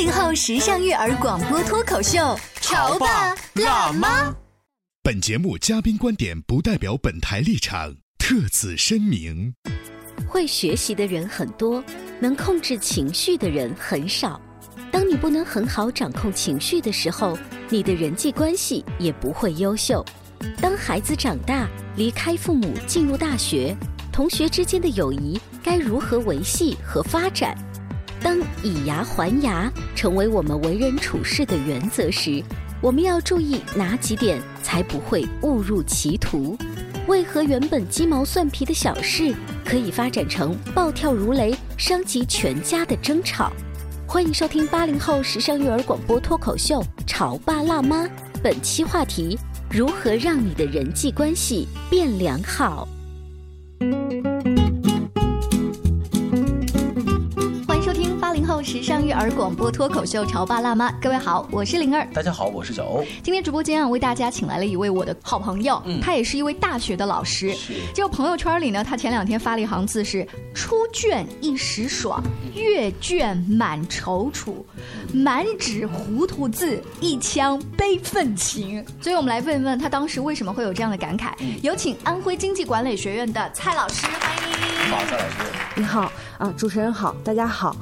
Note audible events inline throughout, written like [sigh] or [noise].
八零后时尚育儿广播脱口秀，潮爸辣妈。本节目嘉宾观点不代表本台立场，特此声明。会学习的人很多，能控制情绪的人很少。当你不能很好掌控情绪的时候，你的人际关系也不会优秀。当孩子长大，离开父母，进入大学，同学之间的友谊该如何维系和发展？当以牙还牙成为我们为人处事的原则时，我们要注意哪几点才不会误入歧途？为何原本鸡毛蒜皮的小事可以发展成暴跳如雷、伤及全家的争吵？欢迎收听八零后时尚育儿广播脱口秀《潮爸辣妈》，本期话题：如何让你的人际关系变良好？时尚育儿广播脱口秀《潮爸辣妈》，各位好，我是灵儿。大家好，我是小欧。今天直播间啊，为大家请来了一位我的好朋友，嗯他也是一位大学的老师。就朋友圈里呢，他前两天发了一行字是“出卷一时爽，阅卷满踌躇，满纸糊涂字，一腔悲愤情”。所以我们来问问他当时为什么会有这样的感慨。有请安徽经济管理学院的蔡老师，欢迎。好，蔡老师。你好啊，主持人好，大家好。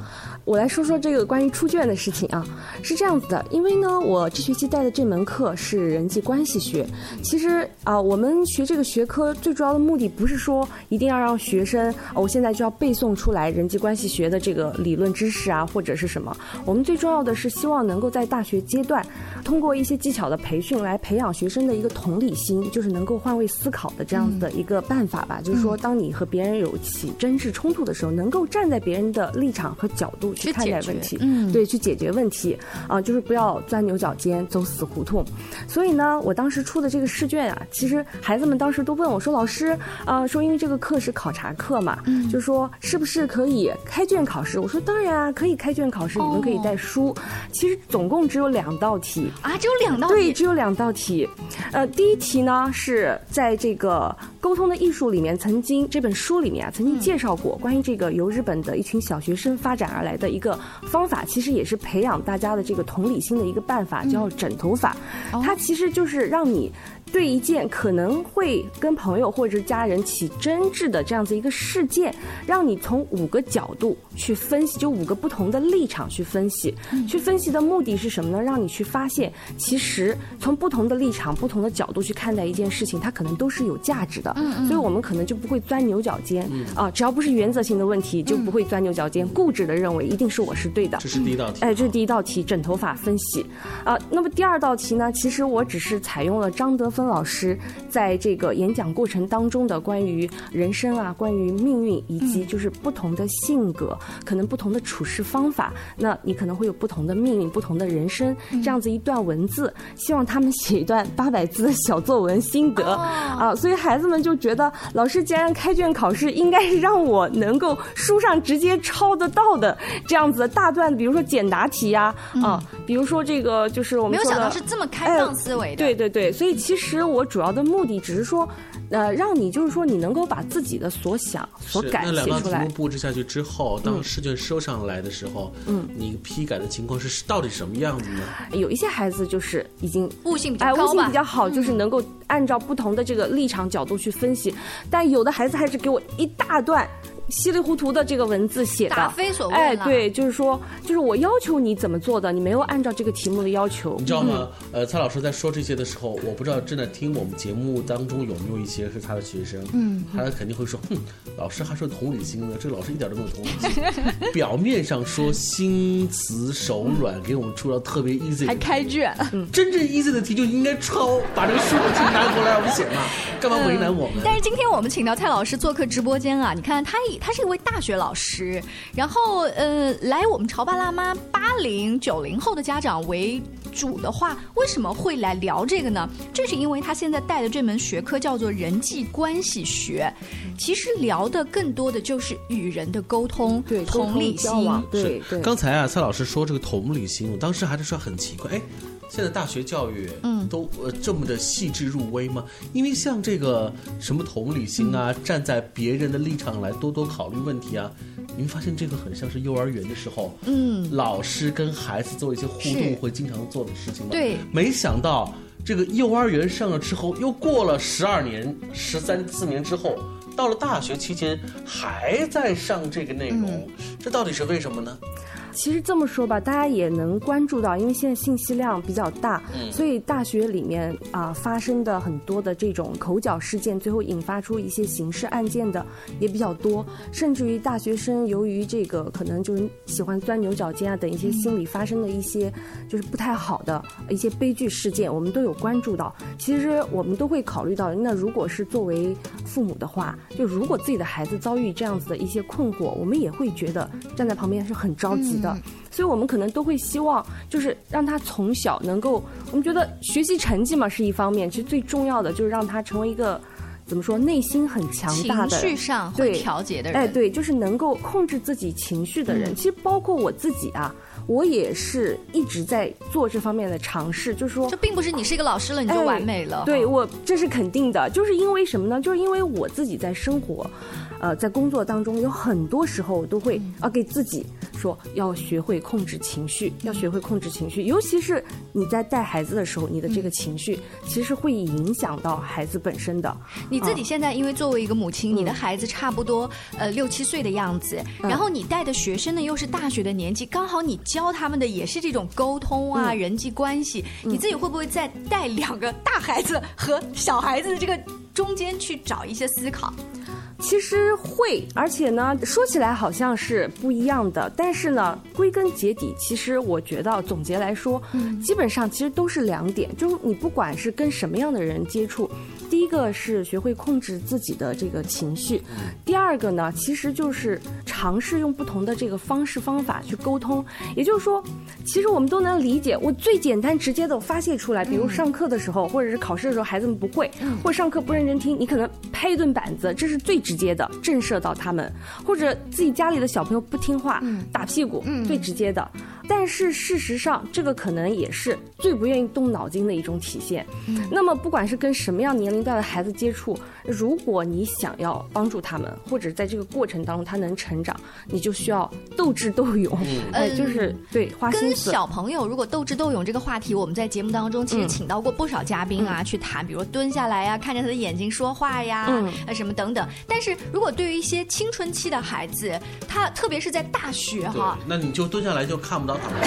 我来说说这个关于出卷的事情啊，是这样子的，因为呢，我这学期带的这门课是人际关系学。其实啊，我们学这个学科最主要的目的不是说一定要让学生，我现在就要背诵出来人际关系学的这个理论知识啊，或者是什么。我们最重要的是希望能够在大学阶段，通过一些技巧的培训来培养学生的一个同理心，就是能够换位思考的这样子的一个办法吧。就是说，当你和别人有起争执冲突的时候，能够站在别人的立场和角度。去看待问题，嗯，对，去解决问题，啊，就是不要钻牛角尖，走死胡同。所以呢，我当时出的这个试卷啊，其实孩子们当时都问我说：“老师，啊，说因为这个课是考察课嘛，就说是不是可以开卷考试？”我说：“当然啊，可以开卷考试，你们可以带书。其实总共只有两道题啊，只有两道对，只有两道题。呃，第一题呢是在这个《沟通的艺术》里面曾经这本书里面啊曾经介绍过关于这个由日本的一群小学生发展而来的。一个方法其实也是培养大家的这个同理心的一个办法，叫枕头法。它其实就是让你。对一件可能会跟朋友或者家人起争执的这样子一个事件，让你从五个角度去分析，就五个不同的立场去分析。去分析的目的是什么呢？让你去发现，其实从不同的立场、不同的角度去看待一件事情，它可能都是有价值的。所以我们可能就不会钻牛角尖啊，只要不是原则性的问题，就不会钻牛角尖，固执的认为一定是我是对的。这是第一道题。哎，这是第一道题，枕头法分析啊。那么第二道题呢？其实我只是采用了张德芬老师在这个演讲过程当中的关于人生啊、关于命运以及就是不同的性格，可能不同的处事方法，那你可能会有不同的命运、不同的人生这样子一段文字，希望他们写一段八百字的小作文心得啊。所以孩子们就觉得，老师既然开卷考试，应该是让我能够书上直接抄得到的这样子的大段，比如说简答题呀啊，比如说这个就是我们没有想到是这么开放思维的，对对对，所以其实我。主要的目的只是说，呃，让你就是说，你能够把自己的所想、所感写出来。那两道题目布置下去之后，当试卷收上来的时候，嗯，你批改的情况是到底什么样子呢？有一些孩子就是已经悟性比较高悟性比较好，就是能够按照不同的这个立场角度去分析，但有的孩子还是给我一大段。稀里糊涂的这个文字写的，答非所问哎，对，就是说，就是我要求你怎么做的，你没有按照这个题目的要求你。知道吗？呃，蔡老师在说这些的时候，我不知道正在听我们节目当中有没有一些是他的学生，嗯，他肯定会说，哼，老师还说同理心呢，这个老师一点都没有同理心。[laughs] 表面上说心慈手软，给我们出了特别 easy，还开卷，真正 easy 的题就应该抄，把这个书题拿过来我们写嘛，干嘛为难我们？但是今天我们请到蔡老师做客直播间啊，你看他也他是一位大学老师，然后呃来我们潮爸辣妈八零九零后的家长为主的话，为什么会来聊这个呢？正是因为他现在带的这门学科叫做人际关系学，其实聊的更多的就是与人的沟通、对，同理心对。刚才啊，蔡老师说这个同理心，我当时还是说很奇怪，哎，现在大学教育，嗯，都呃这么的细致入微吗？因为像这个什么同理心啊，站在别人的立场来多多考虑问题啊，你会发现这个很像是幼儿园的时候，嗯，老师跟孩子做一些互动会经常做的事情吗？对没想到这个幼儿园上了之后，又过了十二年、十三四年之后。到了大学期间，还在上这个内容，这到底是为什么呢？其实这么说吧，大家也能关注到，因为现在信息量比较大，所以大学里面啊、发生的很多的这种口角事件，最后引发出一些刑事案件的也比较多，甚至于大学生由于这个可能就是喜欢钻牛角尖啊等一些心理发生的一些就是不太好的一些悲剧事件，我们都有关注到。其实我们都会考虑到，那如果是作为父母的话，就如果自己的孩子遭遇这样子的一些困惑，我们也会觉得站在旁边是很着急的。所以我们可能都会希望，就是让他从小能够，我们觉得学习成绩嘛是一方面，其实最重要的就是让他成为一个怎么说，内心很强大的情绪上会对调节的人，哎，对，就是能够控制自己情绪的人。其实包括我自己啊，我也是一直在做这方面的尝试，就是说这并不是你是一个老师了你就哎完美了，对我这是肯定的，就是因为什么呢？就是因为我自己在生活，呃，在工作当中有很多时候我都会嗯啊给自己说要学会控制情绪，要学会控制情绪，尤其是你在带孩子的时候，你的这个情绪其实会影响到孩子本身的。你自己现在因为作为一个母亲，嗯。你的孩子差不多呃六七岁的样子，然后你带的学生呢又是大学的年纪，刚好你教他们的也是这种沟通啊、嗯。人际关系，你自己会不会在带两个大孩子和小孩子的这个中间去找一些思考？其实会，而且呢，说起来好像是不一样的，但是呢，归根结底，其实我觉得总结来说，基本上其实都是两点，就是你不管是跟什么样的人接触，第一个是学会控制自己的这个情绪，第二个呢，其实就是尝试用不同的这个方式方法去沟通。也就是说，其实我们都能理解，我最简单直接的发泄出来，比如上课的时候，或者是考试的时候，孩子们不会，或者上课不认真听，你可能拍一顿板子，这是最直接的震慑到他们，或者自己家里的小朋友不听话，打屁股，最直接的。但是事实上，这个可能也是最不愿意动脑筋的一种体现。那么，不管是跟什么样年龄段的孩子接触，如果你想要帮助他们，或者在这个过程当中他能成长，你就需要斗智斗勇，呃，就是对花心跟思。小朋友如果斗智斗勇这个话题，我们在节目当中其实请到过不少嘉宾啊，去谈，比如蹲下来呀、看着他的眼睛说话呀，嗯呃什么等等。但是如果对于一些青春期的孩子，他特别是在大学哈，，那你就蹲下来就看不到他们。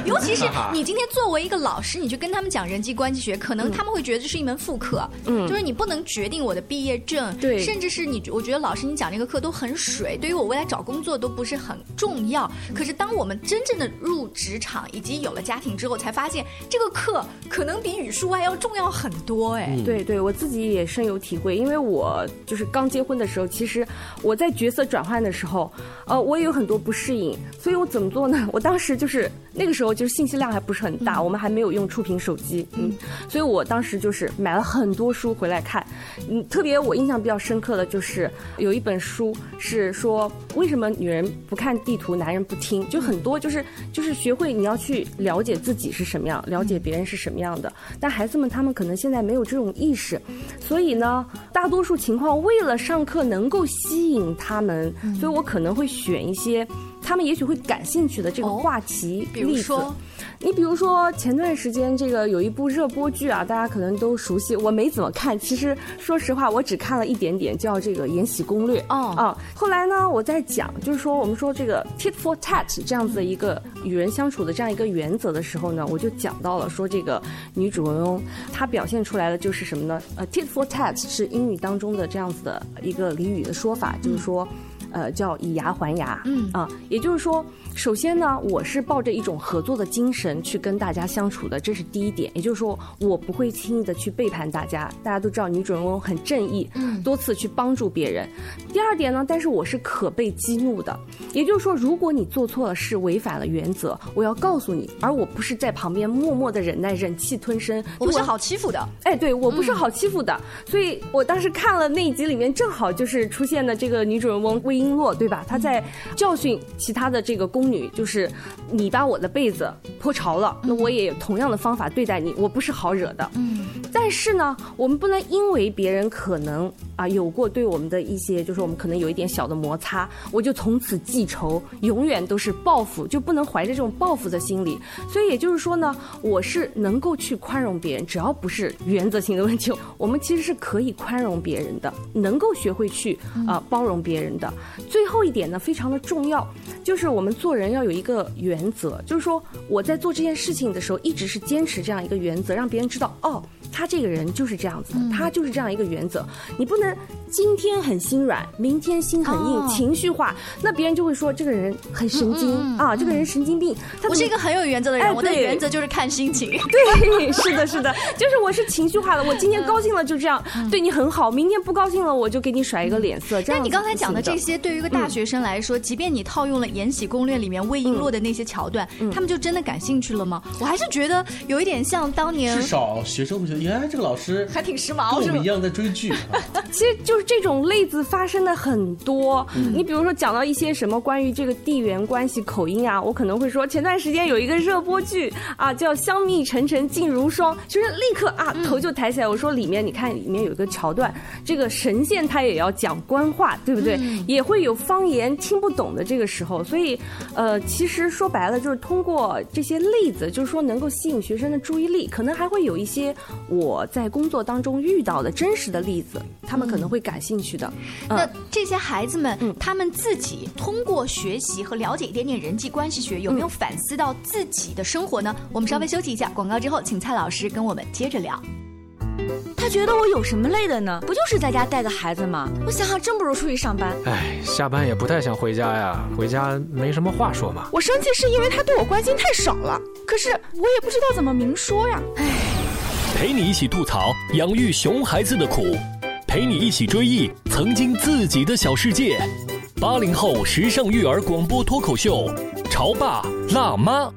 [laughs] 尤其是你今天作为一个老师，你去跟他们讲人际关系学，可能他们会觉得这是一门副课，嗯，就是你不能决定我的毕业证，对。甚至是你，我觉得老师你讲这个课都很水，对于我未来找工作都不是很重要。可是当我们真正的入职场以及有了家庭之后，才发现这个课可能比语数外要重要很多，哎，对对，我自己也深有体会，因为我就是刚结婚的时候，其实我在角色转换的时候，呃，我也有很多不适应，所以我怎么做呢？我当时就是那个时候就是信息量还不是很大，我们还没有用触屏手机，嗯，所以我当时就是买了很多书回来看，嗯，特别我印象比较深刻的就是有一本书是说为什么女人不看地图，男人不听，就很多就是就是学会你要去了解自己是什么样，了解别人是什么样的，但孩子们他们可能现在没有这种意识，所以呢，大多数情况为了上课能够吸引他们，所以我可能会选一些。他们也许会感兴趣的这个话题比如例子。说，你比如说前段时间这个有一部热播剧啊，大家可能都熟悉，我没怎么看。其实说实话，我只看了一点点，叫这个《延禧攻略》哦啊。后来呢，我在讲，就是说我们说这个 tit for tat 这样子的一个与人相处的这样一个原则的时候呢，我就讲到了说这个女主人翁她表现出来的就是什么呢？呃，tit for tat 是英语当中的这样子的一个俚语的说法，就是说。呃，叫以牙还牙，嗯啊，也就是说，首先呢，我是抱着一种合作的精神去跟大家相处的，这是第一点。也就是说，我不会轻易的去背叛大家。大家都知道，女主人翁很正义，嗯，多次去帮助别人。第二点呢，但是我是可被激怒的，也就是说，如果你做错了事，违反了原则，我要告诉你，而我不是在旁边默默的忍耐、忍气吞声，我不是好欺负的。哎，对我不是好欺负的，所以我当时看了那一集里面，正好就是出现的这个女主人翁魏璎珞，对吧？她在教训其他的这个宫女，就是你把我的被子泼潮了，那我也有同样的方法对待你，我不是好惹的。嗯，但是呢，我们不能因为别人可能啊有过对我们的一些，就是我们可能有一点小的摩擦，我就从此记仇，永远都是报复，就不能怀着这种报复的心理。所以也就是说呢，我是能够去宽容别人，只要不是原则性的问题，我们其实是可以宽容别人的，能够学会去啊、包容别人的。最后一点呢，非常的重要，就是我们做人要有一个原则，就是说我在做这件事情的时候，一直是坚持这样一个原则，让别人知道哦。他这个人就是这样子的，他就是这样一个原则。你不能今天很心软，明天心很硬，哦情绪化，那别人就会说这个人很神经、啊，这个人神经病。我是一个很有原则的人，我的原则就是看心情。[laughs] 对，是的，是的，就是我是情绪化的。我今天高兴了就这样对你很好，明天不高兴了我就给你甩一个脸色。这样那你刚才讲的这些，对于一个大学生来说，即便你套用了《延禧攻略》里面魏璎珞的那些桥段，他们就真的感兴趣了吗？我还是觉得有一点像当年至，少学生会觉得，原来这个老师还挺时髦，是吧我们一？样在追剧。啊 [laughs] 其实就是这种例子发生的很多。你比如说讲到一些什么关于这个地缘关系、口音啊，我可能会说前段时间有一个热播剧啊，叫《香蜜沉沉烬如霜》，就是立刻啊头就抬起来。我说里面你看里面有一个桥段，这个神仙他也要讲官话，对不对？也会有方言听不懂的这个时候，所以呃，其实说白了就是通过这些例子，就是说能够吸引学生的注意力，可能还会有一些我在工作当中遇到的真实的例子，他们可能会感兴趣的。那这些孩子们，嗯他们自己通过学习和了解一点点人际关系学，有没有反思到自己的生活呢？我们稍微休息一下，广告之后，请蔡老师跟我们接着聊。他觉得我有什么累的呢？不就是在家带个孩子吗？我想想，真不如出去上班。哎，下班也不太想回家呀，回家没什么话说嘛。我生气是因为他对我关心太少了，可是我也不知道怎么明说呀。陪你一起吐槽养育熊孩子的苦，陪你一起追忆曾经自己的小世界。八零后时尚育儿广播脱口秀，潮爸辣妈。《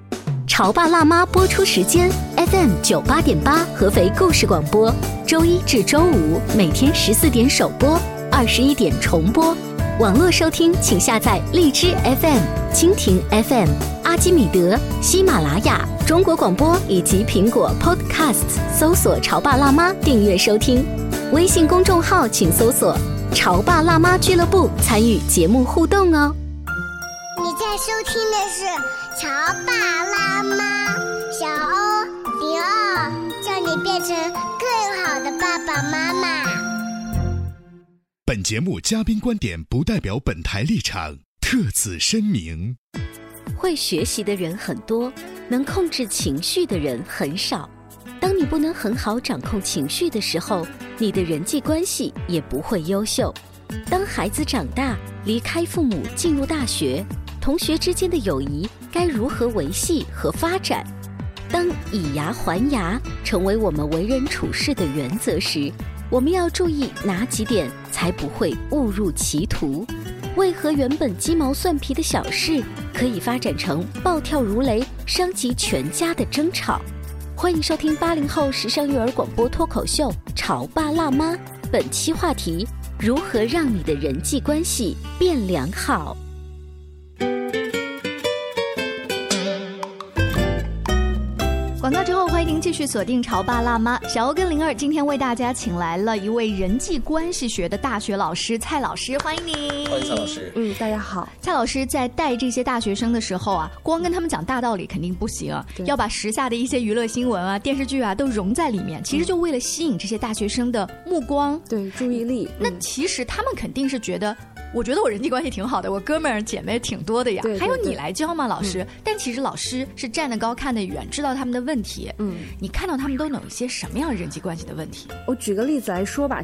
潮爸辣妈》播出时间：FM 九八点八，合肥故事广播，周一至周五每天十四点首播，二十一点重播。网络收听，请下载荔枝 FM、蜻蜓 FM、阿基米德、喜马拉雅、中国广播以及苹果 Podcasts，搜索“潮爸辣妈”订阅收听。微信公众号请搜索“潮爸辣妈俱乐部”，参与节目互动哦。你在收听的是《潮爸辣妈》，小欧零二，叫你变成更好的爸爸妈妈。本节目嘉宾观点不代表本台立场，特此声明。会学习的人很多，能控制情绪的人很少。当你不能很好掌控情绪的时候，你的人际关系也不会优秀。当孩子长大，离开父母，进入大学，同学之间的友谊该如何维系和发展？当以牙还牙成为我们为人处事的原则时，我们要注意哪几点才不会误入歧途？为何原本鸡毛蒜皮的小事可以发展成暴跳如雷、伤及全家的争吵？欢迎收听八零后时尚育儿广播脱口秀《潮爸辣妈》，本期话题：如何让你的人际关系变良好？广告之后，欢迎您继续锁定《潮爸辣妈》。小欧跟灵儿今天为大家请来了一位人际关系学的大学老师蔡老师，欢迎您。欢迎蔡老师。嗯，大家好。蔡老师在带这些大学生的时候啊，光跟他们讲大道理肯定不行，要把时下的一些娱乐新闻啊、电视剧啊都融在里面。其实就为了吸引这些大学生的目光，对注意力。那其实他们肯定是觉得。我觉得我人际关系挺好的，我哥们儿姐妹挺多的呀。还有你来教吗，老师？但其实老师是站得高看得远，知道他们的问题。嗯，你看到他们都有一些什么样人际关系的问题？我举个例子来说吧，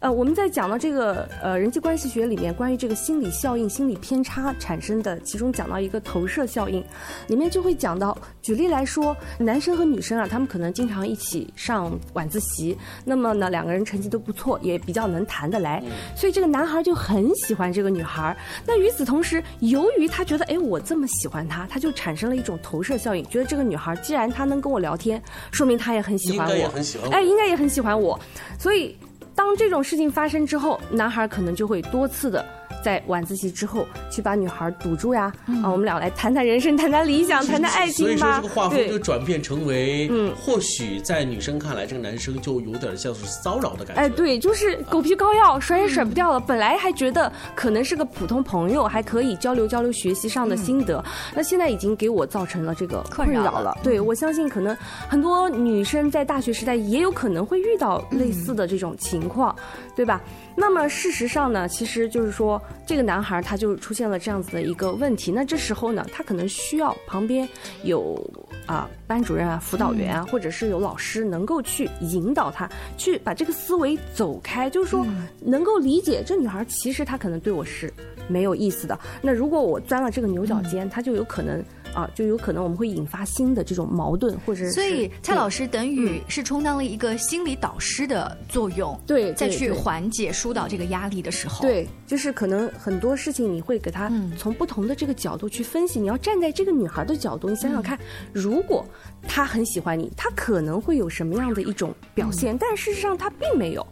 呃，我们在讲到这个呃人际关系学里面，关于这个心理效应、心理偏差产生的，其中讲到一个投射效应，里面就会讲到，举例来说，男生和女生啊，他们可能经常一起上晚自习，那么呢，两个人成绩都不错，也比较能谈得来，所以这个男孩就很喜欢。这个女孩，那与此同时，由于他觉得，哎，我这么喜欢她，他就产生了一种投射效应，觉得这个女孩既然她能跟我聊天，说明她也很喜欢我，哎，应该也很喜欢我，所以当这种事情发生之后，男孩可能就会多次的。在晚自习之后去把女孩堵住呀，啊，我们俩来谈谈人生，谈谈理想，谈谈爱情吧。所以说这个画风就转变成为，嗯，或许在女生看来，这个男生就有点像是骚扰的感觉。哎，对，就是狗皮膏药，甩也甩不掉了。本来还觉得可能是个普通朋友，还可以交流交流学习上的心得，那现在已经给我造成了这个困扰了。对，我相信可能很多女生在大学时代也有可能会遇到类似的这种情况，对吧？那么事实上呢，其实就是说，这个男孩他就出现了这样子的一个问题。那这时候呢，他可能需要旁边有啊班主任啊、辅导员啊，或者是有老师能够去引导他，去把这个思维走开，就是说能够理解这女孩其实她可能对我是没有意思的。那如果我钻了这个牛角尖，他就有可能。啊，就有可能我们会引发新的这种矛盾，或者是所以蔡老师等于是充当了一个心理导师的作用，对，再去缓解疏导这个压力的时候，对，就是可能很多事情你会给他从不同的这个角度去分析，你要站在这个女孩的角度，你想想看，如果她很喜欢你，她可能会有什么样的一种表现，但事实上她并没有，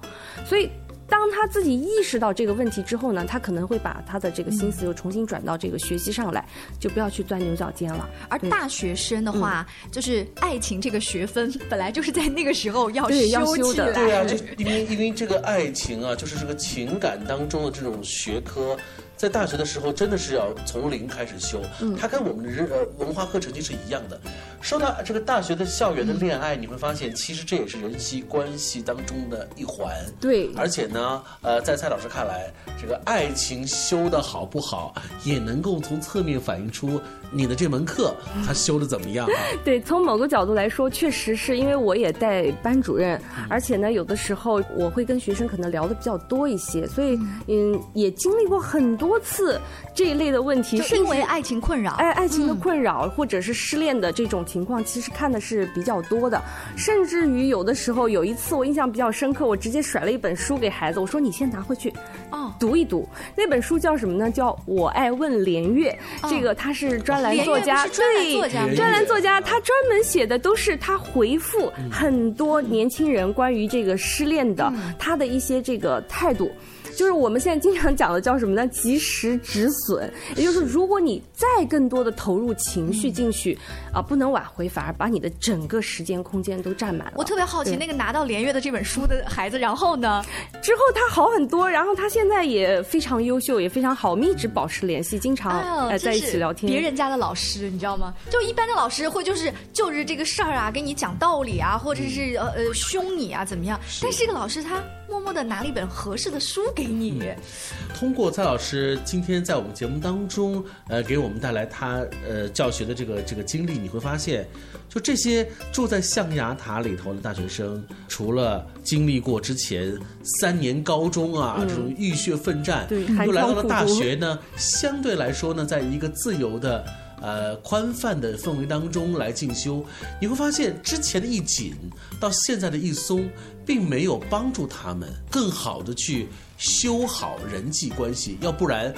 所以。当他自己意识到这个问题之后呢，他可能会把他的这个心思又重新转到这个学习上来，就不要去钻牛角尖了。而大学生的话，就是爱情这个学分本来就是在那个时候要修的。对啊，就因为因为这个爱情啊，就是这个情感当中的这种学科。在大学的时候，真的是要从零开始修。嗯，它跟我们的人呃文化课程就是一样的。说到这个大学的校园的恋爱，你会发现，其实这也是人际关系当中的一环。对，而且呢，呃，在蔡老师看来，这个爱情修的好不好，也能够从侧面反映出你的这门课他修的怎么样。[laughs] 对，从某个角度来说，确实是因为我也带班主任，而且呢，有的时候我会跟学生可能聊的比较多一些，所以嗯，也经历过很多。次这一类的问题，是因为爱情困扰，哎，爱情的困扰，或者是失恋的这种情况，其实看的是比较多的。甚至于有的时候，有一次我印象比较深刻，我直接甩了一本书给孩子，我说：“你先拿回去，哦，读一读。”那本书叫什么呢？叫《我爱问连月》。这个他是专栏作家，对，专栏作家，他专门写的都是他回复很多年轻人关于这个失恋的他的一些这个态度。就是我们现在经常讲的叫什么呢？及时止损，也就是如果你再更多的投入情绪进去，啊，不能挽回，反而把你的整个时间空间都占满了。我特别好奇，那个拿到连月的这本书的孩子，然后呢？之后他好很多，然后他现在也非常优秀，也非常好，我们一直保持联系，经常哎在一起聊天。别人家的老师，你知道吗？就一般的老师会就是就着这个事儿啊，给你讲道理啊，或者是呃呃凶你啊，怎么样？但是这个老师他。默默的拿了一本合适的书给你。通过蔡老师今天在我们节目当中，呃，给我们带来他呃教学的这个这个经历，你会发现，就这些住在象牙塔里头的大学生，除了经历过之前三年高中啊这种浴血奋战，对又来到了大学呢，相对来说呢，在一个自由的。呃，宽泛的氛围当中来进修，你会发现之前的一紧到现在的一松，并没有帮助他们更好的去修好人际关系，要不然。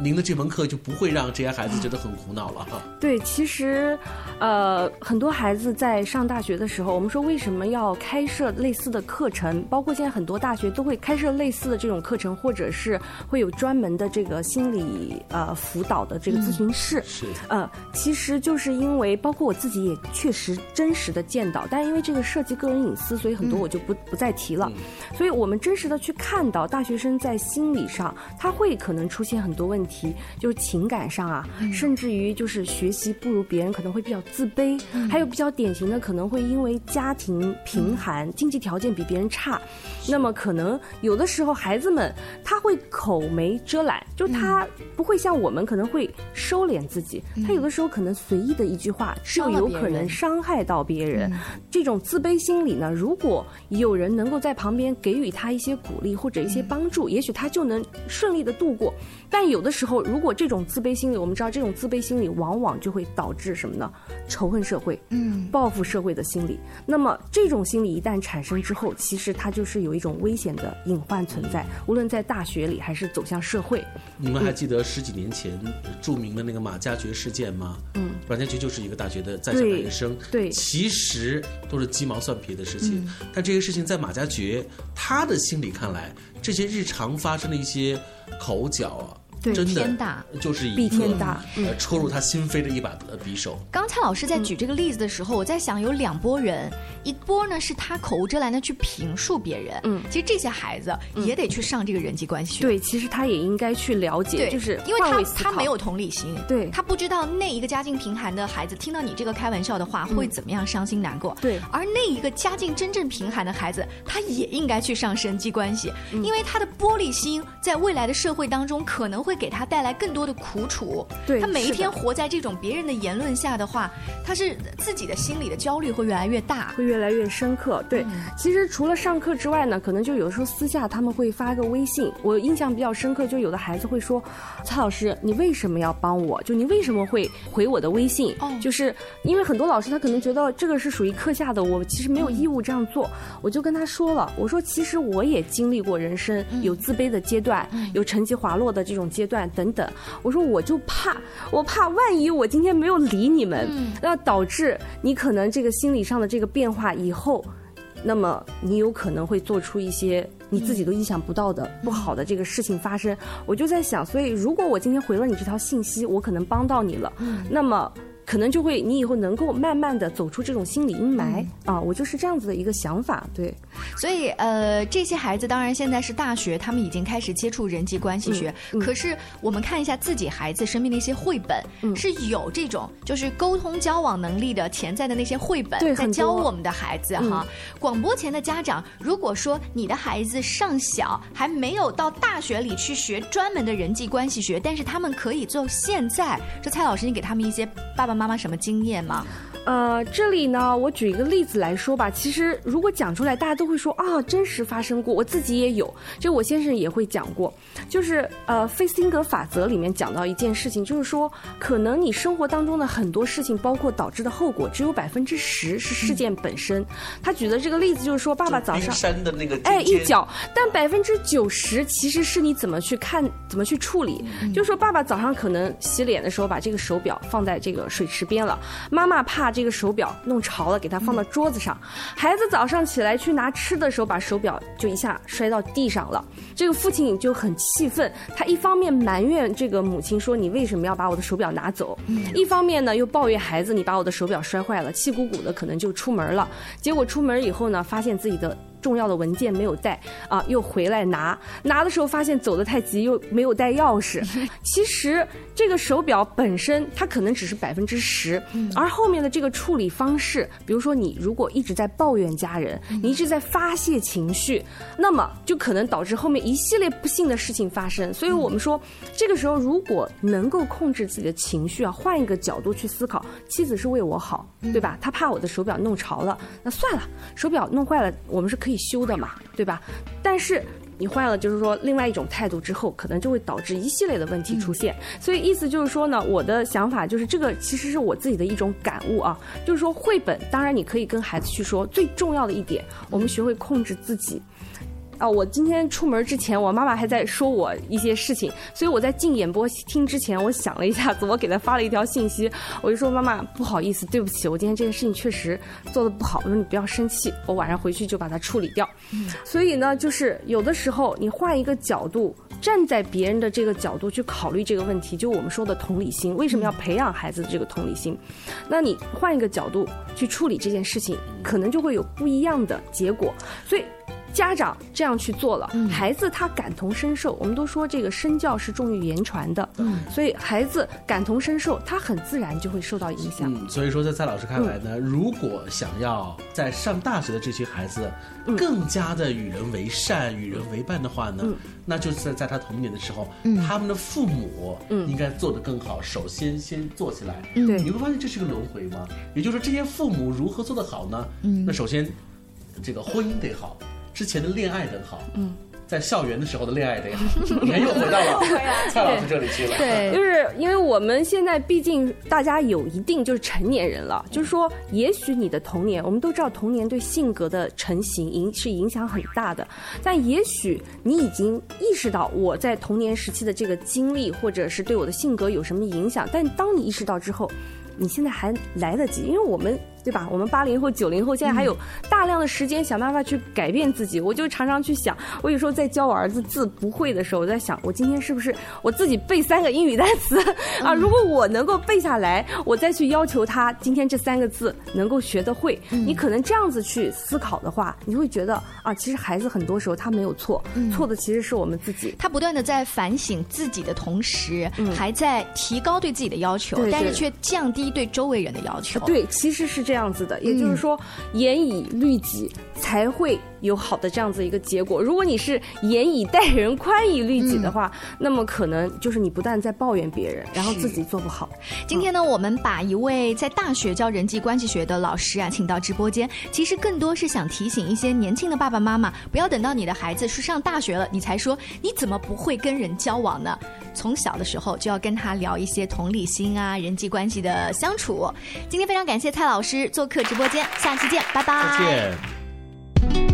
您的这门课就不会让这些孩子觉得很苦恼了哈。对，其实，呃，很多孩子在上大学的时候，我们说为什么要开设类似的课程？包括现在很多大学都会开设类似的这种课程，或者是会有专门的这个心理呃辅导的这个咨询室。是。呃，其实就是因为包括我自己也确实真实的见到，但是因为这个涉及个人隐私，所以很多我就不不再提了。所以我们真实的去看到大学生在心理上，他会可能出现很多。问题就是情感上啊，甚至于就是学习不如别人，可能会比较自卑。还有比较典型的，可能会因为家庭贫寒，经济条件比别人差，那么可能有的时候孩子们他会口没遮拦，就他不会像我们可能会收敛自己，他有的时候可能随意的一句话就有可能伤害到别人。这种自卑心理呢，如果有人能够在旁边给予他一些鼓励或者一些帮助，也许他就能顺利的度过。但有的时候，如果这种自卑心理，我们知道这种自卑心理往往就会导致什么呢？仇恨社会，嗯，报复社会的心理。那么这种心理一旦产生之后，其实它就是有一种危险的隐患存在，无论在大学里还是走向社会。你们还记得十几年前著名的那个马加爵事件吗？嗯，马加爵就是一个大学的在校大学生，对，其实都是鸡毛蒜皮的事情。但这些事情在马加爵他的心里看来，这些日常发生的一些口角啊。真的就是一个呃戳入他心扉的一把匕首。刚才老师在举这个例子的时候，我在想有两拨人，一波呢是他口无遮拦的去评述别人，嗯，其实这些孩子也得去上这个人际关系。学。对，其实他也应该去了解，就是因为他他没有同理心，对，他不知道那一个家境贫寒的孩子听到你这个开玩笑的话会怎么样伤心难过，对，而那一个家境真正贫寒的孩子，他也应该去上人际关系，因为他的玻璃心在未来的社会当中可能会。给他带来更多的苦楚，对他每一天活在这种别人的言论下的话，他是自己的心理的焦虑会越来越大，会越来越深刻。对，其实除了上课之外呢，可能就有时候私下他们会发个微信，我印象比较深刻，就有的孩子会说：“蔡老师，你为什么要帮我？就你为什么会回我的微信？哦就是因为很多老师他可能觉得这个是属于课下的，我其实没有义务这样做。我就跟他说了，我说其实我也经历过人生有自卑的阶段，有成绩滑落的这种阶。”阶段等等，我说我就怕，我怕万一我今天没有理你们，那导致你可能这个心理上的这个变化以后，那么你有可能会做出一些你自己都意想不到的不好的这个事情发生。我就在想，所以如果我今天回了你这条信息，我可能帮到你了，那么。可能就会，你以后能够慢慢的走出这种心理阴霾啊！我就是这样子的一个想法，对。所以，呃，这些孩子当然现在是大学，他们已经开始接触人际关系学。可是，我们看一下自己孩子身边的一些绘本，是有这种就是沟通交往能力的潜在的那些绘本，在教我们的孩子哈。广播前的家长，如果说你的孩子上小还没有到大学里去学专门的人际关系学，但是他们可以做现在，这蔡老师，你给他们一些爸爸。妈妈什么经验吗？呃，这里呢，我举一个例子来说吧。其实如果讲出来，大家都会说啊，真实发生过，我自己也有。就我先生也会讲过，就是呃，费斯汀格法则里面讲到一件事情，就是说，可能你生活当中的很多事情，包括导致的后果，只有百分之十是事件本身。他举的这个例子就是说，爸爸早上山的那个哎一脚，但百分之九十其实是你怎么去看，怎么去处理。就是说，爸爸早上可能洗脸的时候把这个手表放在这个水池边了，妈妈怕。这个手表弄潮了，给它放到桌子上。孩子早上起来去拿吃的时候，把手表就一下摔到地上了。这个父亲就很气愤，他一方面埋怨这个母亲说：“你为什么要把我的手表拿走？”一方面呢，又抱怨孩子：“你把我的手表摔坏了。”气鼓鼓的，可能就出门了。结果出门以后呢，发现自己的。重要的文件没有带啊，又回来拿，拿的时候发现走得太急，又没有带钥匙。[laughs] 其实这个手表本身它可能只是百分之十，而后面的这个处理方式，比如说你如果一直在抱怨家人，你一直在发泄情绪，那么就可能导致后面一系列不幸的事情发生。所以我们说，这个时候如果能够控制自己的情绪啊，换一个角度去思考，妻子是为我好，对吧？她怕我的手表弄潮了，那算了，手表弄坏了，我们是可以。修的嘛，对吧？但是你换了就是说另外一种态度之后，可能就会导致一系列的问题出现。所以意思就是说呢，我的想法就是这个其实是我自己的一种感悟啊，就是说绘本，当然你可以跟孩子去说，最重要的一点，我们学会控制自己。啊，我今天出门之前，我妈妈还在说我一些事情，所以我在进演播厅之前，我想了一下子，我给她发了一条信息，我就说妈妈不好意思，对不起，我今天这件事情确实做的不好，我说你不要生气，我晚上回去就把它处理掉。所以呢，就是有的时候你换一个角度，站在别人的这个角度去考虑这个问题，就我们说的同理心，为什么要培养孩子的这个同理心？那你换一个角度去处理这件事情，可能就会有不一样的结果。所以。家长这样去做了，孩子他感同身受。我们都说这个身教是重于言传的，嗯，所以孩子感同身受，他很自然就会受到影响。嗯，所以说在蔡老师看来呢，如果想要在上大学的这些孩子更加的与人为善、与人为伴的话呢，那就是在在他童年的时候，他们的父母应该做得更好。首先先做起来，对，你会发现这是个轮回吗？也就是说，这些父母如何做得好呢？嗯，那首先这个婚姻得好。之前的恋爱很好，嗯，在校园的时候的恋爱得好，你看又回到了蔡老师这里去了。对，[laughs] 就是因为我们现在毕竟大家有一定就是成年人了，就是说，也许你的童年，我们都知道童年对性格的成型影是影响很大的，但也许你已经意识到我在童年时期的这个经历，或者是对我的性格有什么影响，但当你意识到之后，你现在还来得及，因为我们。对吧？我们八零后、九零后现在还有大量的时间想办法去改变自己。我就常常去想，我有时候在教我儿子字不会的时候，我在想，我今天是不是我自己背三个英语单词 [laughs] 啊？如果我能够背下来，我再去要求他今天这三个字能够学得会。你可能这样子去思考的话，你会觉得啊，其实孩子很多时候他没有错，错的其实是我们自己。他不断的在反省自己的同时，还在提高对自己的要求，但是却降低对周围人的要求。对，其实是这样子的，也就是说，严以律己才会有好的这样子一个结果。如果你是严以待人、宽以律己的话，那么可能就是你不但在抱怨别人，然后自己做不好。今天呢，我们把一位在大学教人际关系学的老师啊，请到直播间，其实更多是想提醒一些年轻的爸爸妈妈，不要等到你的孩子是上大学了，你才说你怎么不会跟人交往呢？从小的时候就要跟他聊一些同理心啊，人际关系的相处。今天非常感谢蔡老师做客直播间，下期见，拜拜。再见。